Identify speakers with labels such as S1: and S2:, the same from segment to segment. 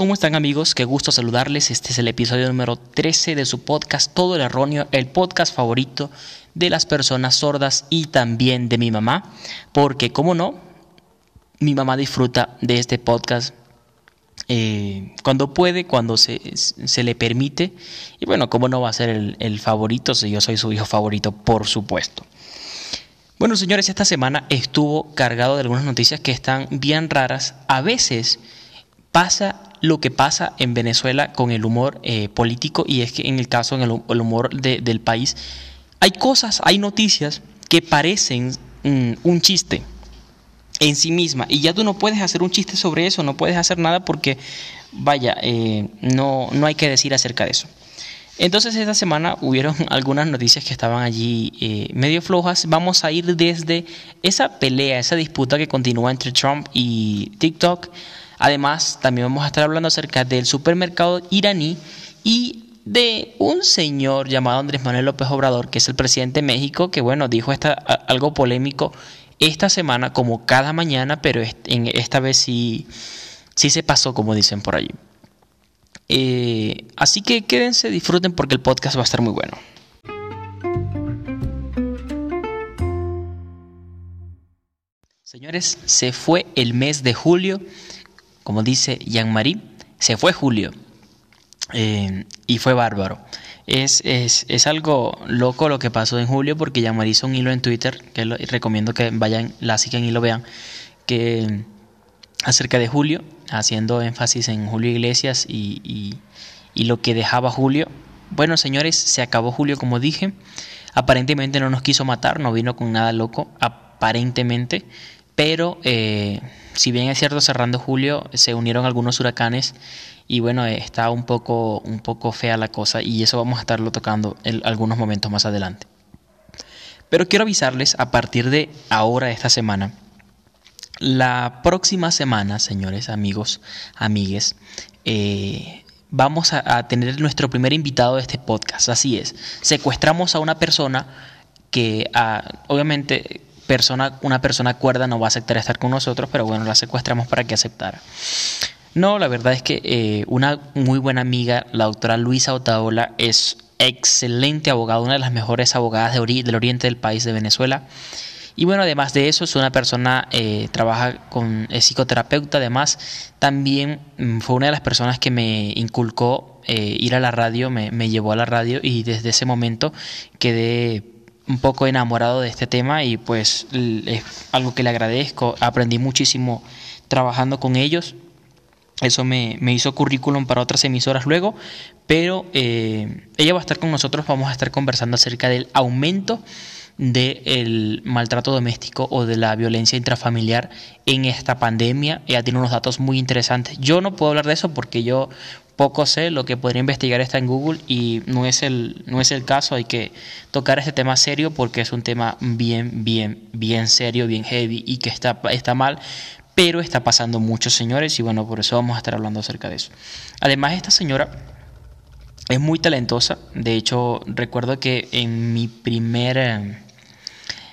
S1: ¿cómo están amigos? Qué gusto saludarles. Este es el episodio número 13 de su podcast Todo el Erróneo, el podcast favorito de las personas sordas y también de mi mamá, porque como no, mi mamá disfruta de este podcast eh, cuando puede, cuando se, le permite. Y bueno, ¿cómo no va a ser el, el favorito si yo soy su hijo favorito, por supuesto? Bueno, señores, esta semana estuvo cargado de algunas noticias que están bien raras. A veces pasa lo que pasa en Venezuela con el humor eh, político y es que en el caso en el, humor del país hay cosas, hay noticias que parecen mm, un chiste en sí misma y ya tú no puedes hacer un chiste sobre eso, no puedes hacer nada porque vaya, eh, no, no hay que decir acerca de eso. Entonces esta semana hubieron algunas noticias que estaban allí eh, medio flojas. Vamos a ir desde esa pelea, esa disputa que continúa entre Trump y TikTok Además, también vamos a estar hablando acerca del supermercado iraní y de un señor llamado Andrés Manuel López Obrador, que es el presidente de México, que bueno, dijo esta, algo polémico esta semana, como cada mañana, pero en esta vez sí, sí se pasó, como dicen por allí. Eh, así que quédense, disfruten porque el podcast va a estar muy bueno. Señores, se fue el mes de julio como dice Jean-Marie, se fue Julio eh, y fue bárbaro. Es, es, algo loco lo que pasó en julio porque Jean-Marie hizo un hilo en Twitter, que recomiendo que vayan, la sigan y lo vean, que acerca de Julio, haciendo énfasis en Julio Iglesias y, y lo que dejaba Julio. Bueno, señores, se acabó Julio como dije. Aparentemente no nos quiso matar, no vino con nada loco, aparentemente. Pero eh, si bien es cierto, cerrando julio se unieron algunos huracanes y bueno, está un poco, un poco fea la cosa y eso vamos a estarlo tocando en algunos momentos más adelante. Pero quiero avisarles a partir de ahora, esta semana, la próxima semana, señores, amigos, amigues, eh, vamos a, tener nuestro primer invitado de este podcast. Así es, secuestramos a una persona que ah, obviamente persona, una persona cuerda no va a aceptar estar con nosotros, pero bueno, la secuestramos para que aceptara. No, la verdad es que eh, una muy buena amiga, la doctora Luisa Otaola, es excelente abogada, una de las mejores abogadas del oriente del país de Venezuela. Y bueno, además de eso, es una persona, eh, trabaja con es psicoterapeuta, además también mm, fue una de las personas que me inculcó eh, ir a la radio, me, me llevó a la radio y desde ese momento quedé un poco enamorado de este tema y pues es algo que le agradezco. Aprendí muchísimo trabajando con ellos. Eso me, hizo currículum para otras emisoras luego, pero eh, ella va a estar con nosotros, vamos a estar conversando acerca del aumento del maltrato doméstico o de la violencia intrafamiliar en esta pandemia. Ella tiene unos datos muy interesantes. Yo no puedo hablar de eso porque yo poco sé, lo que podría investigar está en Google y no es el, no es el caso, hay que tocar este tema serio porque es un tema bien, bien, bien serio, bien heavy y que está, está mal, pero está pasando muchos señores y bueno, por eso vamos a estar hablando acerca de eso. Además, esta señora es muy talentosa, de hecho recuerdo que en mi primer...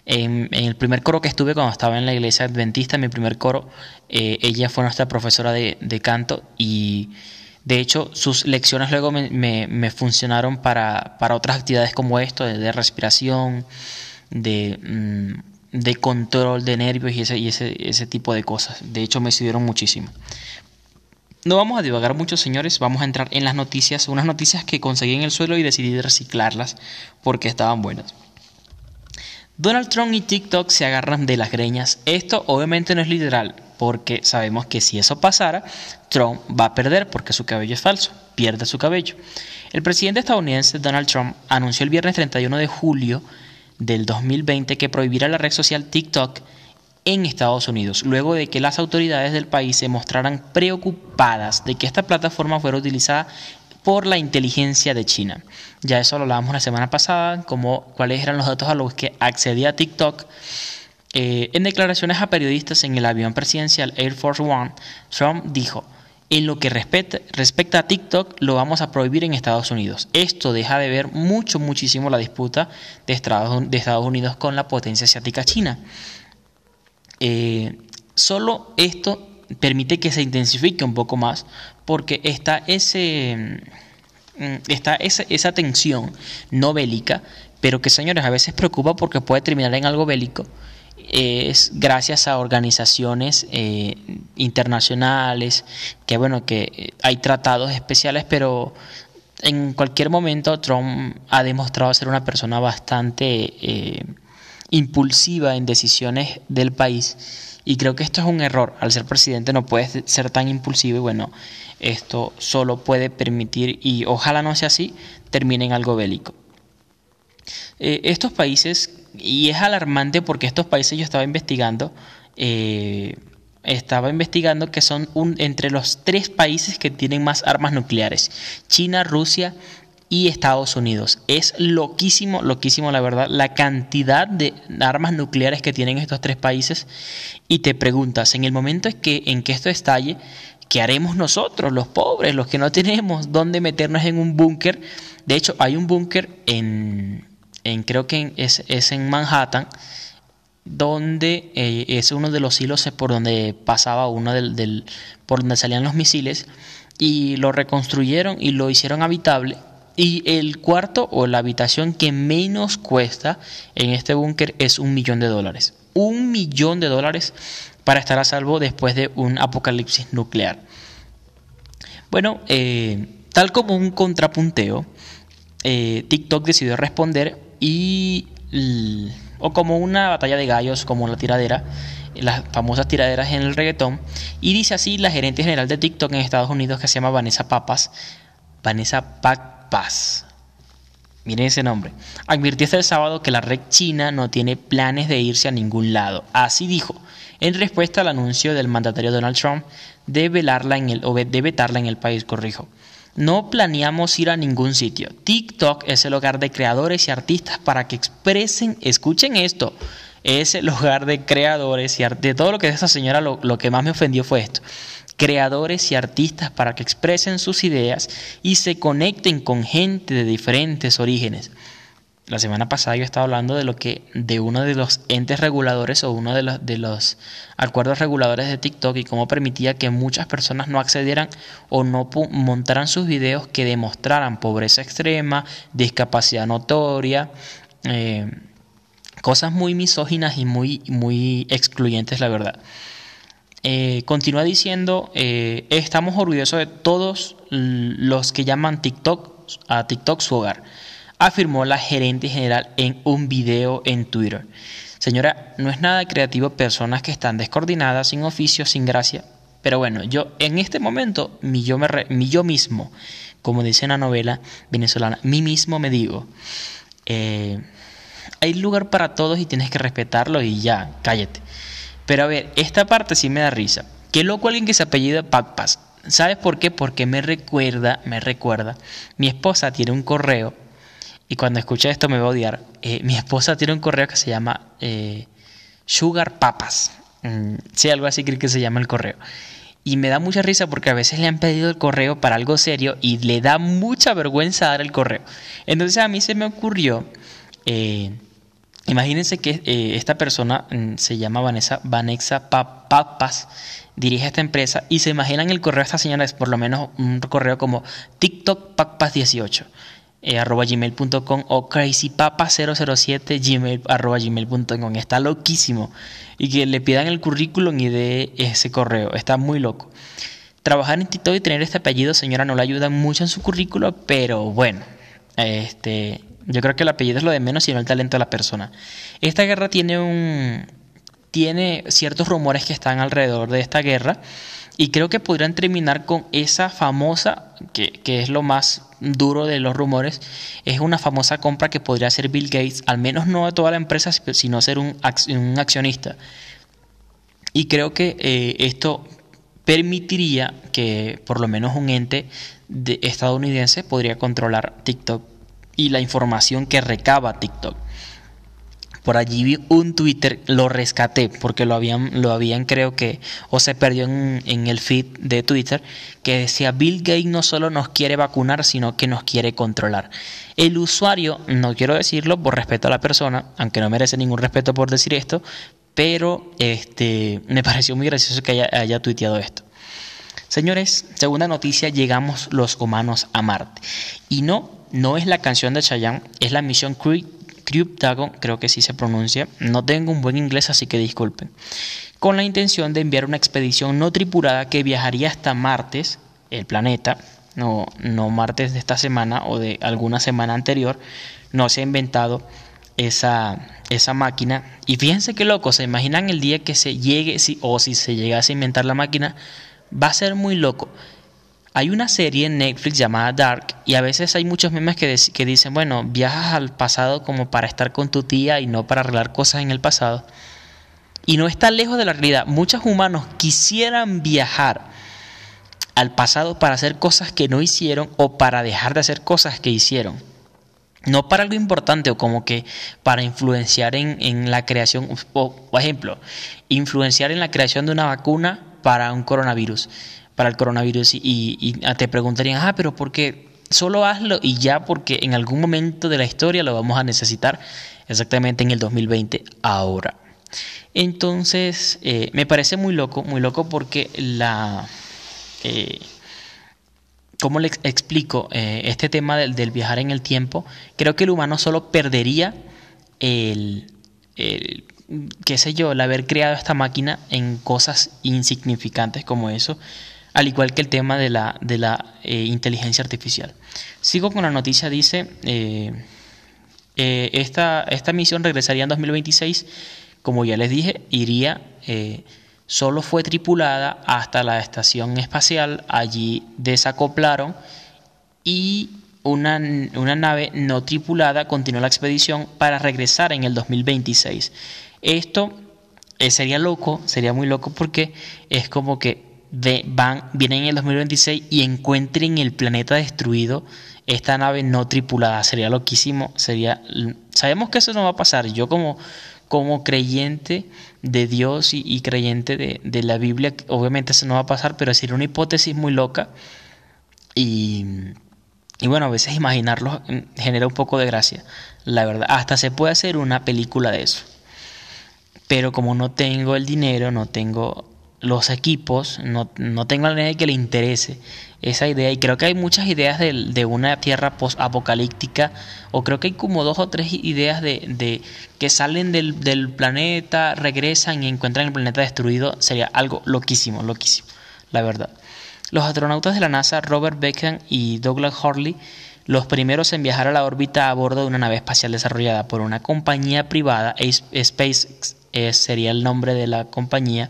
S1: En, el primer coro que estuve cuando estaba en la iglesia adventista, en mi primer coro, eh, ella fue nuestra profesora de, canto y de hecho, sus lecciones luego me, funcionaron para, otras actividades como esto, de, respiración, de, mm, de, control de nervios y, ese, y ese tipo de cosas. De hecho, me sirvieron muchísimo. No vamos a divagar mucho, señores, vamos a entrar en las noticias, unas noticias que conseguí en el suelo y decidí reciclarlas porque estaban buenas. Donald Trump y TikTok se agarran de las greñas. Esto obviamente no es literal, porque sabemos que si eso pasara, Trump va a perder porque su cabello es falso, pierde su cabello. El presidente estadounidense Donald Trump anunció el viernes 31 de julio del 2020 que prohibirá la red social TikTok en Estados Unidos, luego de que las autoridades del país se mostraran preocupadas de que esta plataforma fuera utilizada por la inteligencia de China. Ya eso lo hablábamos la semana pasada, como cuáles eran los datos a los que accedía TikTok eh, en declaraciones a periodistas en el avión presidencial Air Force One, Trump dijo, en lo que respecta, a TikTok, lo vamos a prohibir en Estados Unidos. Esto deja de ver mucho, muchísimo la disputa de Estados, de Estados Unidos con la potencia asiática China. Eh, solo esto permite que se intensifique un poco más porque está ese mm, está esa, esa tensión no bélica, pero que señores a veces preocupa porque puede terminar en algo bélico es gracias a organizaciones eh, internacionales, que bueno, que hay tratados especiales, pero en cualquier momento Trump ha demostrado ser una persona bastante eh, impulsiva en decisiones del país y creo que esto es un error. Al ser presidente no puede ser tan impulsivo y bueno, esto solo puede permitir, y ojalá no sea así, termine en algo bélico. Eh, estos países, y es alarmante porque estos países yo estaba investigando, eh, estaba investigando que son un, entre los tres países que tienen más armas nucleares, China, Rusia y Estados Unidos. Es loquísimo, loquísimo la verdad, la cantidad de armas nucleares que tienen estos tres países. Y te preguntas, en el momento en que, en que esto estalle, ¿qué haremos nosotros, los pobres, los que no tenemos dónde meternos en un búnker? De hecho, hay un búnker en, creo que es, es en Manhattan, donde eh, es uno de los hilos por donde pasaba uno del, por donde salían los misiles y lo reconstruyeron y lo hicieron habitable y el cuarto o la habitación que menos cuesta en este búnker es un millón de dólares un millón de dólares para estar a salvo después de un apocalipsis nuclear bueno eh, tal como un contrapunteo eh, TikTok decidió responder y o como una batalla de gallos, como la tiradera, las famosas tiraderas en el reggaetón. Y dice así la gerente general de TikTok en Estados Unidos que se llama Vanessa Papas. Vanessa Papas. Miren ese nombre. Advirtió este sábado que la red china no tiene planes de irse a ningún lado. Así dijo, en respuesta al anuncio del mandatario Donald Trump de, velarla en el, o de vetarla en el país, corrijo. No planeamos ir a ningún sitio. TikTok es el hogar de creadores y artistas para que expresen, escuchen esto, es el hogar de creadores y de todo lo que de esta señora lo, lo que más me ofendió fue esto. Creadores y artistas para que expresen sus ideas y se conecten con gente de diferentes orígenes la semana pasada yo estaba hablando de lo que de uno de los entes reguladores o uno de los, de los acuerdos reguladores de TikTok y cómo permitía que muchas personas no accedieran o no montaran sus videos que demostraran pobreza extrema, discapacidad notoria, eh, cosas muy misóginas y muy, muy excluyentes, la verdad. Eh, continúa diciendo, eh, estamos orgullosos de todos los que llaman TikTok a TikTok su hogar afirmó la gerente general en un video en Twitter. Señora, no es nada creativo personas que están descoordinadas, sin oficio, sin gracia. Pero bueno, yo en este momento, mi yo, mismo, como dice en la novela venezolana, mí mismo me digo, eh, hay lugar para todos y tienes que respetarlo y ya, cállate. Pero a ver, esta parte sí me da risa. Qué loco alguien que se apellida Pacpas. ¿Sabes por qué? Porque me recuerda, me recuerda, mi esposa tiene un correo y cuando escuche esto me va a odiar. Eh, mi esposa tiene un correo que se llama eh, Sugar Papas. Mm, sí, algo así creo que se llama el correo. Y me da mucha risa porque a veces le han pedido el correo para algo serio y le da mucha vergüenza dar el correo. Entonces a mí se me ocurrió, eh, imagínense que esta persona mm, se llama Vanessa, Vanessa Papas, dirige esta empresa y se imaginan el correo de esta señora es por lo menos un correo como TikTok Papas 18 eh, arroba gmail.com o crazypapa007 gmail, arroba gmail.com. Está loquísimo. Y que le pidan el currículum y de ese correo. Está muy loco. Trabajar en TikTok y tener este apellido, señora, no le ayuda mucho en su currículo, pero bueno, este, yo creo que el apellido es lo de menos, sino el talento de la persona. Esta guerra tiene un, tiene ciertos rumores que están alrededor de esta guerra y creo que podrían terminar con esa famosa, que, que, es lo más duro de los rumores, es una famosa compra que podría hacer Bill Gates, al menos no de toda la empresa, sino ser un, un accionista. Y creo que eh, esto permitiría que por lo menos un ente de estadounidense podría controlar TikTok y la información que recaba TikTok por allí vi un Twitter, lo rescaté porque lo habían, lo habían creo que, o se perdió en, el feed de Twitter, que decía Bill Gates no solo nos quiere vacunar, sino que nos quiere controlar. El usuario, no quiero decirlo por respeto a la persona, aunque no merece ningún respeto por decir esto, pero este, me pareció muy gracioso que haya, haya tuiteado esto. Señores, segunda noticia, llegamos los humanos a Marte. Y no, no es la canción de Chayanne, es la misión Crew, Dragon, creo que sí se pronuncia. No tengo un buen inglés, así que disculpen. Con la intención de enviar una expedición no tripulada que viajaría hasta Marte, el planeta, no, no martes de esta semana o de alguna semana anterior, no se ha inventado esa, esa máquina. Y fíjense qué loco, se imaginan el día que se llegue, si, o si se llegase a inventar la máquina, va a ser muy loco. Hay una serie en Netflix llamada Dark y a veces hay muchos memes que, dicen, bueno, viajas al pasado como para estar con tu tía y no para arreglar cosas en el pasado. Y no está lejos de la realidad. Muchos humanos quisieran viajar al pasado para hacer cosas que no hicieron o para dejar de hacer cosas que hicieron. No para algo importante o como que para influenciar en, la creación, o, por ejemplo, influenciar en la creación de una vacuna para un coronavirus, para el coronavirus y, te preguntarían, ah, pero ¿por qué? Solo hazlo y ya porque en algún momento de la historia lo vamos a necesitar exactamente en el 2020, ahora. Entonces, eh, me parece muy loco, muy loco porque la... Eh, ¿Cómo le explico eh, este tema del, viajar en el tiempo? Creo que el humano solo perdería el, qué sé yo, el haber creado esta máquina en cosas insignificantes como eso, al igual que el tema de la, de la eh, inteligencia artificial. Sigo con la noticia, dice, eh, esta, esta misión regresaría en 2026, como ya les dije, iría solo fue tripulada hasta la estación espacial, allí desacoplaron y una, nave no tripulada continuó la expedición para regresar en el 2026. Esto eh, sería loco, sería muy loco porque es como que van, vienen en el 2026 y encuentren el planeta destruido esta nave no tripulada. Sería loquísimo, sería... Sabemos que eso no va a pasar. Yo como como creyente de Dios y, creyente de, la Biblia, obviamente eso no va a pasar, pero sería una hipótesis muy loca y, y bueno, a veces imaginarlo genera un poco de gracia, la verdad. Hasta se puede hacer una película de eso. Pero como no tengo el dinero, no tengo los equipos, no, no tengo a nadie que le interese esa idea. Y creo que hay muchas ideas de, de una tierra post-apocalíptica, o creo que hay como dos o tres ideas de, de que salen del, del, planeta, regresan y encuentran el planeta destruido. Sería algo loquísimo, loquísimo, la verdad. Los astronautas de la NASA, Robert Beckham y Douglas Hurley, los primeros en viajar a la órbita a bordo de una nave espacial desarrollada por una compañía privada, SpaceX eh, sería el nombre de la compañía,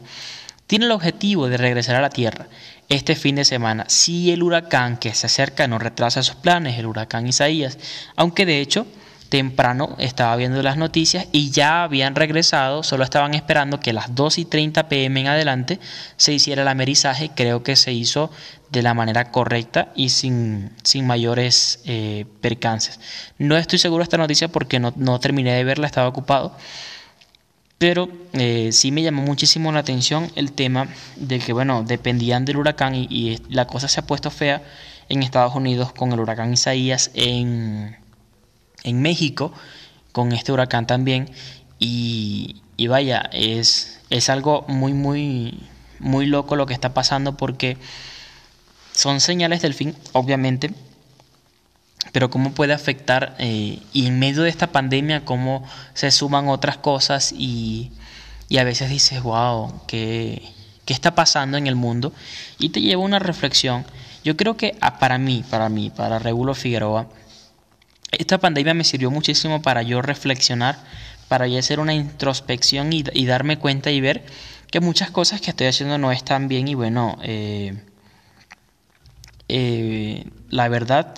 S1: tiene el objetivo de regresar a la Tierra este fin de semana si el huracán que se acerca no retrasa sus planes, el huracán Isaías, aunque de hecho temprano estaba viendo las noticias y ya habían regresado, solo estaban esperando que a las 2 y 30 pm en adelante se hiciera el amerizaje, creo que se hizo de la manera correcta y sin, sin mayores eh, percances. No estoy seguro de esta noticia porque no, no terminé de verla, estaba ocupado pero eh, sí me llamó muchísimo la atención el tema de que, bueno, dependían del huracán y, la cosa se ha puesto fea en Estados Unidos con el huracán Isaías, en, en México con este huracán también. Y, y vaya, es, es algo muy, muy, muy loco lo que está pasando porque son señales del fin, obviamente, pero cómo puede afectar eh, y en medio de esta pandemia cómo se suman otras cosas y, a veces dices, wow, ¿qué, ¿qué, está pasando en el mundo? Y te lleva una reflexión. Yo creo que ah, para mí, para mí, para Regulo Figueroa, esta pandemia me sirvió muchísimo para yo reflexionar, para yo hacer una introspección y, darme cuenta y ver que muchas cosas que estoy haciendo no están bien y bueno, eh, eh, la verdad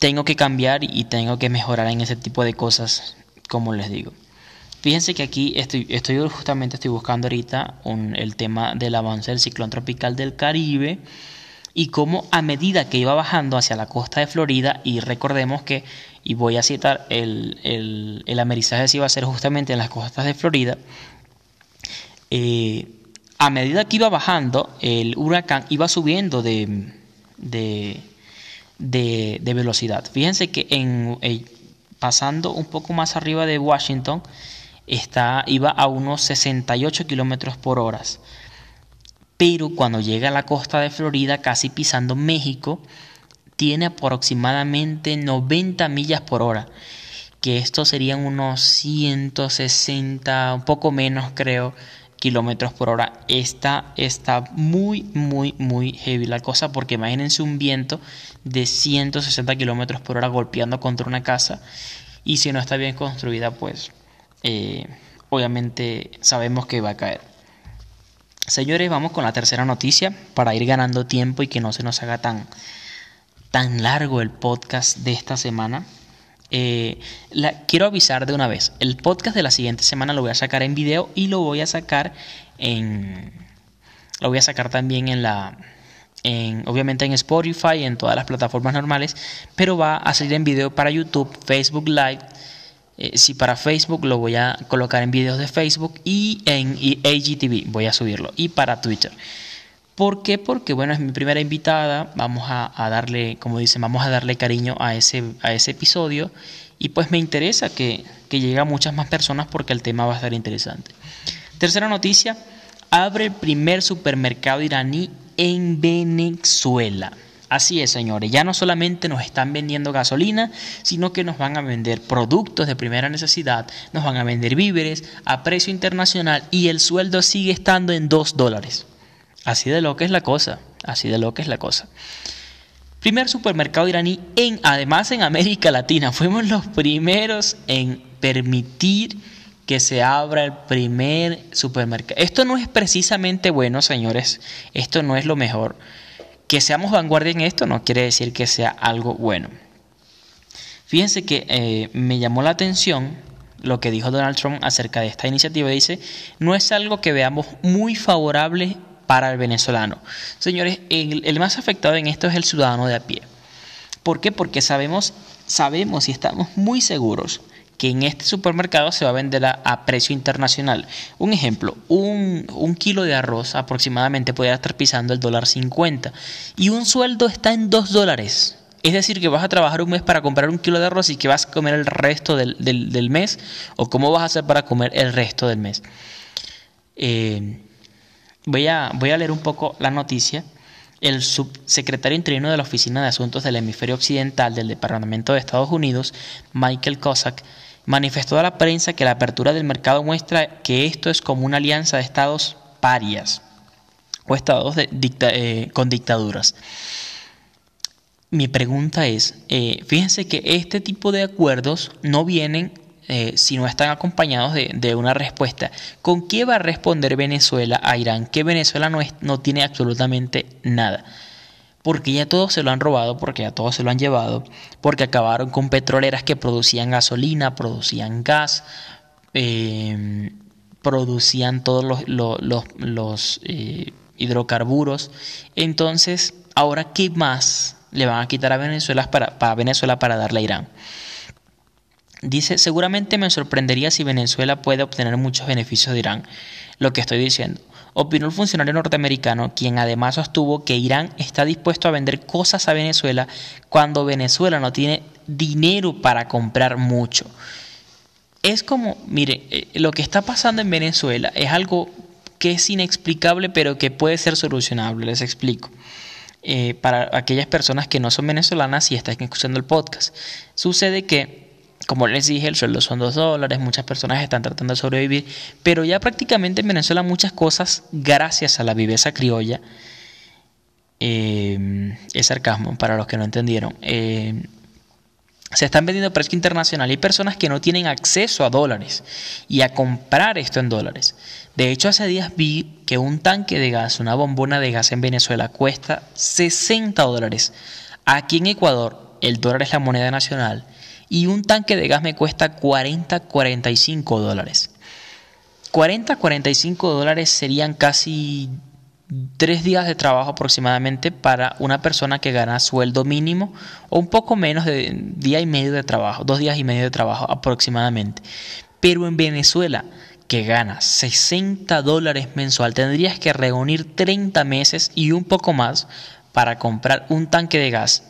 S1: tengo que cambiar y tengo que mejorar en ese tipo de cosas, como les digo. Fíjense que aquí estoy, estoy justamente estoy buscando ahorita el tema del avance del ciclón tropical del Caribe y cómo a medida que iba bajando hacia la costa de Florida, y recordemos que, y voy a citar, el, el, amerizaje se iba a hacer justamente en las costas de Florida, eh, a medida que iba bajando, el huracán iba subiendo de, de, de, velocidad. Fíjense que en, eh, pasando un poco más arriba de Washington, está, iba a unos 68 kilómetros por hora. pero cuando llega a la costa de Florida, casi pisando México, tiene aproximadamente 90 millas por hora, que esto serían unos 160, un poco menos creo, kilómetros por hora. Está, está muy, muy, muy heavy la cosa, porque imagínense un viento de 160 kilómetros por hora golpeando contra una casa, y si no está bien construida, pues eh, obviamente sabemos que va a caer. Señores, vamos con la tercera noticia para ir ganando tiempo y que no se nos haga tan, tan largo el podcast de esta semana. Eh, quiero avisar de una vez, el podcast de la siguiente semana lo voy a sacar en video y lo voy a sacar en... Lo voy a sacar también en la... En, obviamente en Spotify en todas las plataformas normales, pero va a salir en video para YouTube, Facebook Live, eh, si para Facebook lo voy a colocar en videos de Facebook y en AGTV voy a subirlo y para Twitter. ¿Por qué? Porque bueno, es mi primera invitada, vamos a, darle, como dicen, vamos a darle cariño a ese, a ese episodio y pues me interesa que, que llegue a muchas más personas porque el tema va a estar interesante. Tercera noticia, abre el primer supermercado iraní en Venezuela. Así es, señores, ya no solamente nos están vendiendo gasolina, sino que nos van a vender productos de primera necesidad, nos van a vender víveres a precio internacional y el sueldo sigue estando en 2 dólares. Así de lo que es la cosa, así de lo que es la cosa. Primer supermercado iraní en, además en América Latina, fuimos los primeros en permitir que se abra el primer supermercado. Esto no es precisamente bueno, señores, esto no es lo mejor que seamos vanguardia en esto no quiere decir que sea algo bueno. Fíjense que eh, me llamó la atención lo que dijo Donald Trump acerca de esta iniciativa. Dice, no es algo que veamos muy favorable para el venezolano. Señores, el, el más afectado en esto es el ciudadano de a pie. ¿Por qué? Porque sabemos, sabemos y estamos muy seguros que en este supermercado se va a vender a, precio internacional. Un ejemplo, un, kilo de arroz aproximadamente puede estar pisando el dólar 50 y un sueldo está en 2 dólares. Es decir, que vas a trabajar un mes para comprar un kilo de arroz y que vas a comer el resto del, mes, o cómo vas a hacer para comer el resto del mes. Eh, voy, a, voy a leer un poco la noticia. El subsecretario interino de la Oficina de Asuntos del Hemisferio Occidental del Departamento de Estados Unidos, Michael Cossack, manifestó a la prensa que la apertura del mercado muestra que esto es como una alianza de estados parias o estados eh, con dictaduras. Mi pregunta es, eh, fíjense que este tipo de acuerdos no vienen eh, si no están acompañados de, una respuesta. ¿Con qué va a responder Venezuela a Irán? Que Venezuela no, no tiene absolutamente nada porque ya todos se lo han robado, porque ya todos se lo han llevado, porque acabaron con petroleras que producían gasolina, producían gas, eh, producían todos los, eh, hidrocarburos. Entonces, ahora, ¿qué más le van a quitar a Venezuela para, para Venezuela para darle a Irán? Dice, seguramente me sorprendería si Venezuela puede obtener muchos beneficios de Irán. Lo que estoy diciendo opinó el funcionario norteamericano, quien además sostuvo que Irán está dispuesto a vender cosas a Venezuela cuando Venezuela no tiene dinero para comprar mucho. Es como, mire, eh, lo que está pasando en Venezuela es algo que es inexplicable pero que puede ser solucionable, les explico. Eh, para aquellas personas que no son venezolanas y están escuchando el podcast. Sucede que como les dije, el sueldo son dos dólares, muchas personas están tratando de sobrevivir, pero ya prácticamente en Venezuela muchas cosas, gracias a la viveza criolla, eh, es sarcasmo para los que no entendieron, eh, se están vendiendo a precio internacional. Hay personas que no tienen acceso a dólares y a comprar esto en dólares. De hecho, hace días vi que un tanque de gas, una bombona de gas en Venezuela, cuesta 60 dólares. Aquí en Ecuador, el dólar es la moneda nacional y un tanque de gas me cuesta 40-45 dólares. 40-45 dólares serían casi tres días de trabajo aproximadamente para una persona que gana sueldo mínimo o un poco menos de día y medio de trabajo, dos días y medio de trabajo aproximadamente. Pero en Venezuela, que gana 60 dólares mensual, tendrías que reunir 30 meses y un poco más para comprar un tanque de gas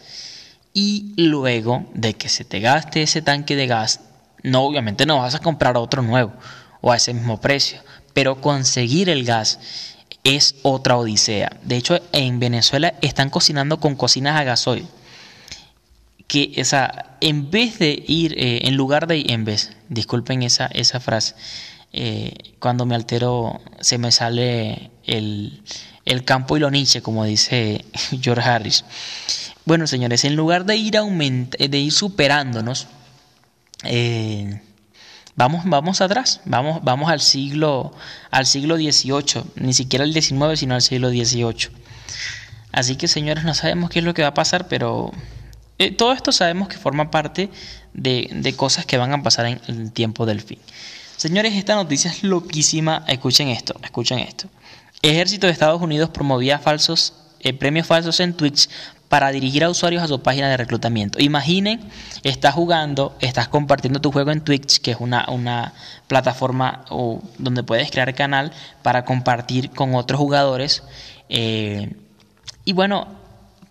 S1: y luego de que se te gaste ese tanque de gas, no obviamente no vas a comprar otro nuevo o a ese mismo precio, pero conseguir el gas es otra odisea. De hecho, en Venezuela están cocinando con cocinas a gasoil. Que, o sea, en vez de ir, eh, en lugar de, en vez, disculpen esa, esa frase, eh, cuando me altero se me sale el, el campo y lo niche, como dice George Harris. Bueno, señores, en lugar de ir, de ir superándonos, eh, vamos, vamos atrás, vamos, vamos al siglo, al siglo XVIII, ni siquiera el XIX, sino al siglo XVIII. Así que, señores, no sabemos qué es lo que va a pasar, pero eh, todo esto sabemos que forma parte de, de cosas que van a pasar en el tiempo del fin. Señores, esta noticia es loquísima. Escuchen esto, escuchen esto. Ejército de Estados Unidos promovía falsos, eh, premios falsos en Twitch para dirigir a usuarios a su página de reclutamiento. Imaginen, estás jugando, estás compartiendo tu juego en Twitch, que es una, una plataforma donde puedes crear canal para compartir con otros jugadores. Eh, y bueno,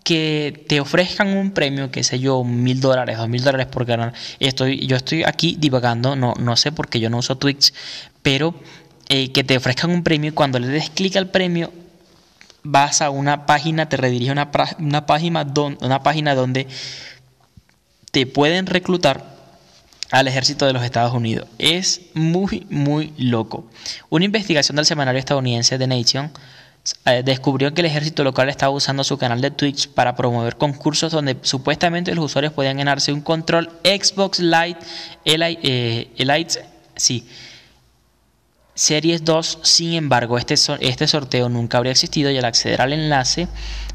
S1: que te ofrezcan un premio, que sé yo, mil dólares, dos mil dólares por ganar. Estoy, yo estoy aquí divagando, no, no sé por qué yo no uso Twitch, pero eh, que te ofrezcan un premio y cuando le des clic al premio vas a una página, te redirige a una, una, página, una página donde te pueden reclutar al ejército de los Estados Unidos. Es muy, muy loco. Una investigación del semanario estadounidense The Nation eh, descubrió que el ejército local estaba usando su canal de Twitch para promover concursos donde supuestamente los usuarios podían ganarse un control Xbox Lite, eh, sí, Series 2. Sin embargo, este, este sorteo nunca habría existido y al acceder al enlace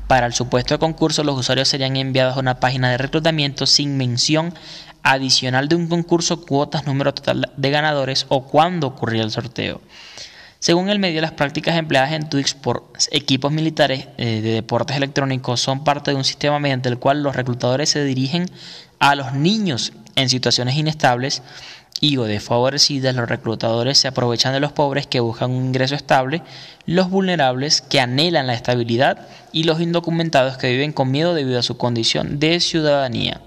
S1: para el supuesto concurso, los usuarios serían enviados a una página de reclutamiento sin mención adicional de un concurso, cuotas, número total de ganadores o cuándo ocurría el sorteo. Según el medio, las prácticas empleadas en Twitch por equipos militares eh, de deportes electrónicos son parte de un sistema mediante el cual los reclutadores se dirigen a los niños en situaciones inestables y o desfavorecidas. Los reclutadores se aprovechan de los pobres que buscan un ingreso estable, los vulnerables que anhelan la estabilidad y los indocumentados que viven con miedo debido a su condición de ciudadanía.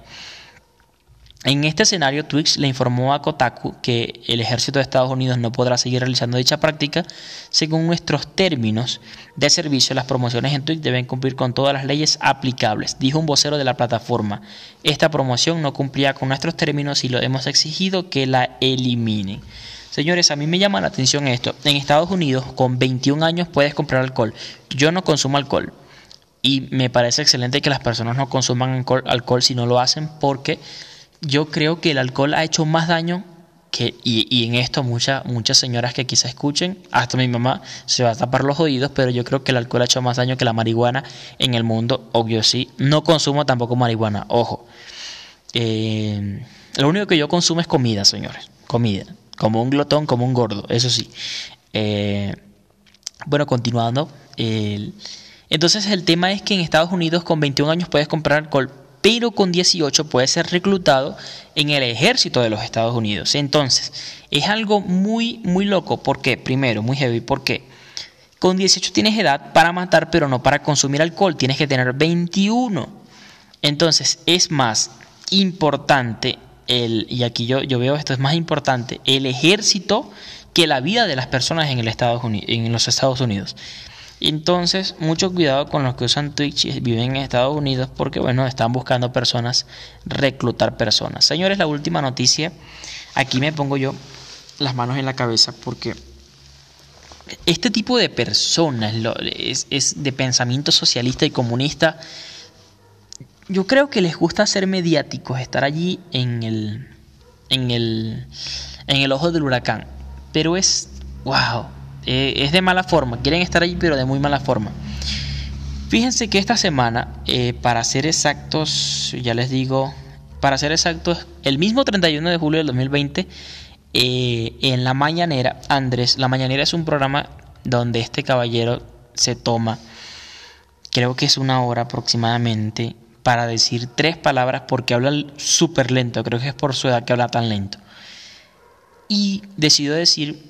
S1: En este escenario, Twix le informó a Kotaku que el ejército de Estados Unidos no podrá seguir realizando dicha práctica. Según nuestros términos de servicio, las promociones en Twix deben cumplir con todas las leyes aplicables, dijo un vocero de la plataforma. Esta promoción no cumplía con nuestros términos y lo hemos exigido que la eliminen. Señores, a mí me llama la atención esto. En Estados Unidos, con 21 años puedes comprar alcohol. Yo no consumo alcohol. Y me parece excelente que las personas no consuman alcohol, alcohol si no lo hacen porque yo creo que el alcohol ha hecho más daño que, y, en esto muchas, muchas señoras que quizá escuchen, hasta mi mamá se va a tapar los oídos, pero yo creo que el alcohol ha hecho más daño que la marihuana en el mundo, obvio sí. No consumo tampoco marihuana, ojo. Eh, lo único que yo consumo es comida, señores, comida, como un glotón, como un gordo, eso sí. Eh, bueno, continuando. entonces el tema es que en Estados Unidos con 21 años puedes comprar alcohol pero con 18 puede ser reclutado en el ejército de los Estados Unidos. Entonces, es algo muy, muy loco. ¿Por qué? Primero, muy heavy. ¿Por qué? Con 18 tienes edad para matar, pero no para consumir alcohol. Tienes que tener 21. Entonces, es más importante, el, y aquí yo, yo veo esto, es más importante el ejército que la vida de las personas en, el Estados Unidos, en los Estados Unidos. Entonces, mucho cuidado con los que usan Twitch y viven en Estados Unidos porque, bueno, están buscando personas, reclutar personas. Señores, la última noticia, aquí me pongo yo las manos en la cabeza porque este tipo de personas es, de pensamiento socialista y comunista. Yo creo que les gusta ser mediáticos, estar allí en el, en el, en el ojo del huracán. Pero es, wow, eh, es de mala forma, quieren estar allí pero de muy mala forma. Fíjense que esta semana, eh, para ser exactos, ya les digo, para ser exactos, el mismo 31 de julio del 2020, eh, en La Mañanera, Andrés, La Mañanera es un programa donde este caballero se toma, creo que es una hora aproximadamente, para decir tres palabras porque habla súper lento, creo que es por su edad que habla tan lento. Y decidió decir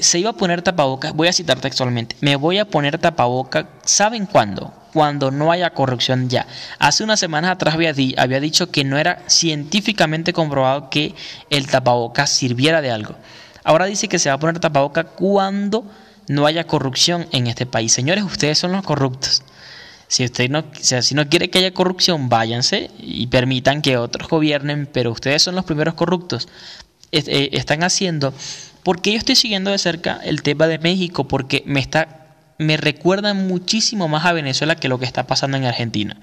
S1: se iba a poner tapabocas, voy a citar textualmente, me voy a poner tapaboca, ¿saben cuándo? Cuando no haya corrupción ya. Hace unas semanas atrás había, había dicho que no era científicamente comprobado que el tapabocas sirviera de algo. Ahora dice que se va a poner tapaboca cuando no haya corrupción en este país. Señores, ustedes son los corruptos. Si usted no, si no quiere que haya corrupción, váyanse y permitan que otros gobiernen, pero ustedes son los primeros corruptos. Eh, están haciendo, porque yo estoy siguiendo de cerca el tema de México, porque me está, me recuerda muchísimo más a Venezuela que lo que está pasando en Argentina.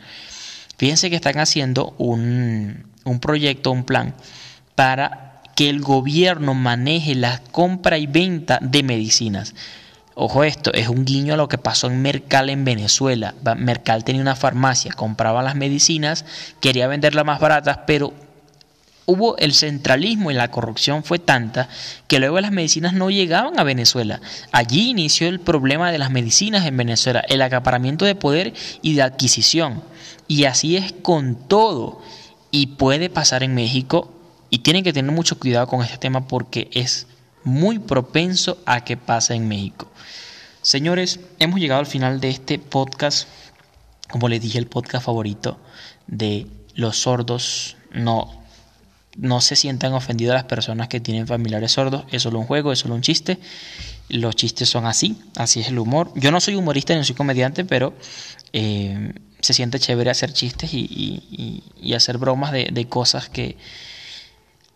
S1: Fíjense que están haciendo un, un proyecto, un plan para que el gobierno maneje la compra y venta de medicinas. Ojo esto, es un guiño a lo que pasó en Mercal en Venezuela. Mercal tenía una farmacia, compraba las medicinas, quería venderlas más baratas, pero hubo el centralismo y la corrupción fue tanta que luego las medicinas no llegaban a Venezuela. Allí inició el problema de las medicinas en Venezuela, el acaparamiento de poder y de adquisición. Y así es con todo. Y puede pasar en México y tienen que tener mucho cuidado con este tema porque es muy propenso a que pase en México. Señores, hemos llegado al final de este podcast. Como les dije, el podcast favorito de los sordos. No, no se sientan ofendidos las personas que tienen familiares sordos. Es solo un juego, es solo un chiste. Los chistes son así, así es el humor. Yo no soy humorista ni soy comediante, pero eh, se siente chévere hacer chistes y, hacer bromas de, de cosas que...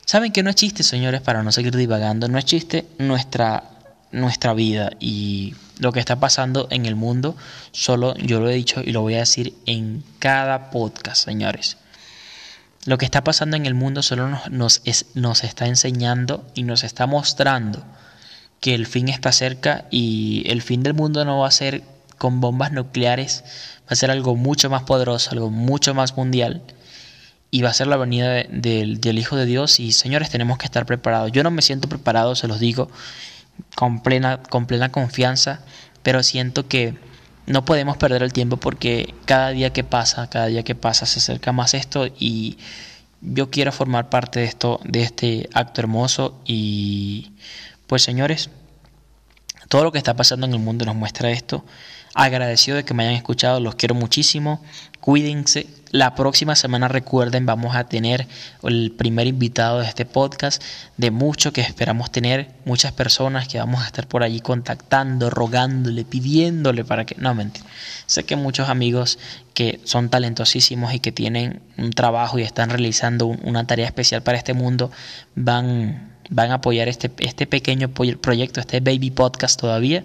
S1: Saben que no es chiste, señores, para no seguir divagando. No es chiste nuestra nuestra vida y lo que está pasando en el mundo, solo yo lo he dicho y lo voy a decir en cada podcast, señores. Lo que está pasando en el mundo solo nos, está enseñando y nos está mostrando que el fin está cerca y el fin del mundo no va a ser con bombas nucleares, va a ser algo mucho más poderoso, algo mucho más mundial y va a ser la venida del Hijo de Dios y señores tenemos que estar preparados. Yo no me siento preparado, se los digo, con plena, con plena confianza, pero siento que no podemos perder el tiempo porque cada día que pasa, cada día que pasa se acerca más esto y yo quiero formar parte de esto, de este acto hermoso y pues señores, todo lo que está pasando en el mundo nos muestra esto. Agradecido de que me hayan escuchado, los quiero muchísimo. Cuídense. La próxima semana recuerden, vamos a tener el primer invitado de este podcast, de mucho que esperamos tener, muchas personas que vamos a estar por allí contactando, rogándole, pidiéndole para que... No, mentira. Sé que muchos amigos que son talentosísimos y que tienen un trabajo y están realizando una tarea especial para este mundo van, van a apoyar este, este pequeño proyecto, este baby podcast todavía.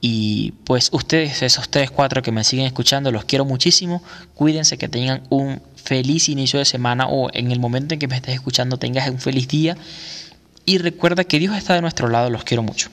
S1: Y pues ustedes, esos tres, cuatro que me siguen escuchando, los quiero muchísimo. Cuídense que tengan un feliz inicio de semana o en el momento en que me estés escuchando tengas un feliz día. Y recuerda que Dios está de nuestro lado, los quiero mucho.